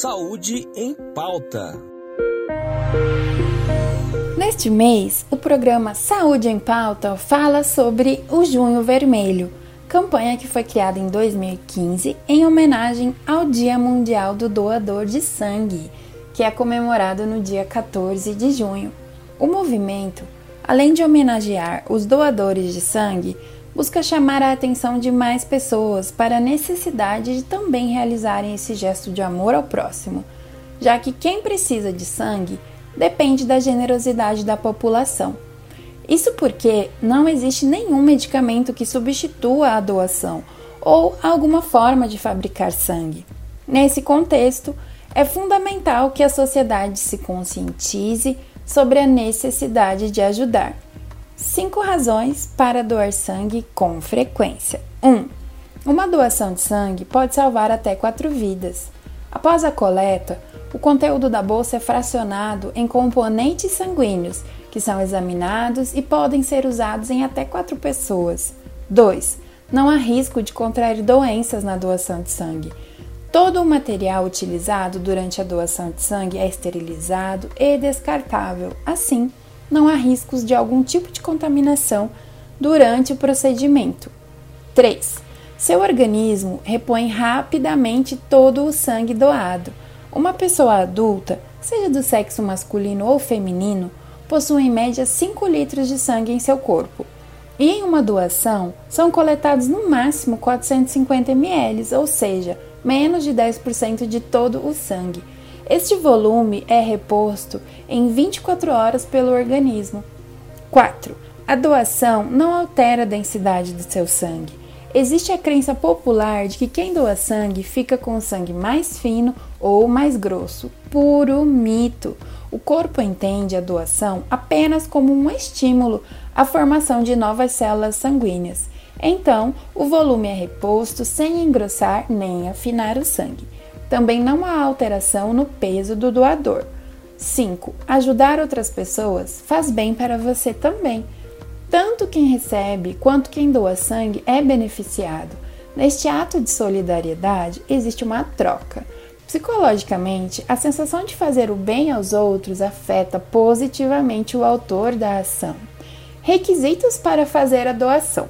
Saúde em Pauta. Neste mês, o programa Saúde em Pauta fala sobre o Junho Vermelho, campanha que foi criada em 2015 em homenagem ao Dia Mundial do Doador de Sangue, que é comemorado no dia 14 de junho. O movimento, além de homenagear os doadores de sangue, busca chamar a atenção de mais pessoas para a necessidade de também realizarem esse gesto de amor ao próximo, já que quem precisa de sangue depende da generosidade da população. Isso porque não existe nenhum medicamento que substitua a doação ou alguma forma de fabricar sangue. Nesse contexto, é fundamental que a sociedade se conscientize sobre a necessidade de ajudar. Cinco razões para doar sangue com frequência. 1. Um, uma doação de sangue pode salvar até quatro vidas. Após a coleta, o conteúdo da bolsa é fracionado em componentes sanguíneos, que são examinados e podem ser usados em até quatro pessoas. 2. Não há risco de contrair doenças na doação de sangue. Todo o material utilizado durante a doação de sangue é esterilizado e descartável. Assim, não há riscos de algum tipo de contaminação durante o procedimento. 3. Seu organismo repõe rapidamente todo o sangue doado. Uma pessoa adulta, seja do sexo masculino ou feminino, possui em média 5 litros de sangue em seu corpo. E em uma doação, são coletados no máximo 450 ml, ou seja, menos de 10% de todo o sangue. Este volume é reposto em 24 horas pelo organismo. 4. A doação não altera a densidade do seu sangue. Existe a crença popular de que quem doa sangue fica com o sangue mais fino ou mais grosso. Puro mito. O corpo entende a doação apenas como um estímulo à formação de novas células sanguíneas. Então, o volume é reposto sem engrossar nem afinar o sangue. Também não há alteração no peso do doador. 5. Ajudar outras pessoas faz bem para você também. Tanto quem recebe quanto quem doa sangue é beneficiado. Neste ato de solidariedade existe uma troca. Psicologicamente, a sensação de fazer o bem aos outros afeta positivamente o autor da ação. Requisitos para fazer a doação: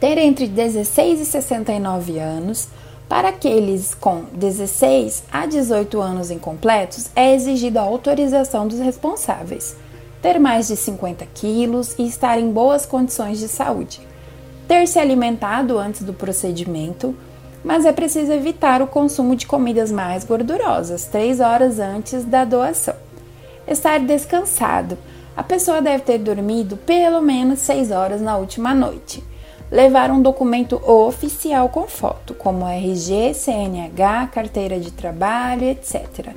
ter entre 16 e 69 anos para aqueles com 16 a 18 anos incompletos, é exigida a autorização dos responsáveis, ter mais de 50 quilos e estar em boas condições de saúde, ter se alimentado antes do procedimento, mas é preciso evitar o consumo de comidas mais gordurosas 3 horas antes da doação. Estar descansado. A pessoa deve ter dormido pelo menos 6 horas na última noite levar um documento oficial com foto, como RG, CNH, carteira de trabalho, etc.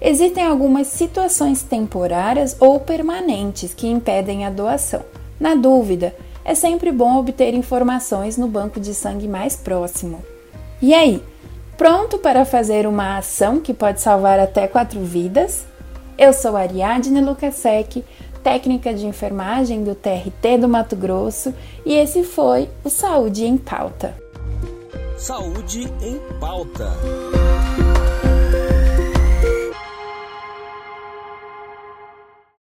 Existem algumas situações temporárias ou permanentes que impedem a doação. Na dúvida, é sempre bom obter informações no banco de sangue mais próximo. E aí, pronto para fazer uma ação que pode salvar até quatro vidas? Eu sou Ariadne Lukasek, técnica de enfermagem do TRT do Mato Grosso, e esse foi o Saúde em Pauta. Saúde em Pauta.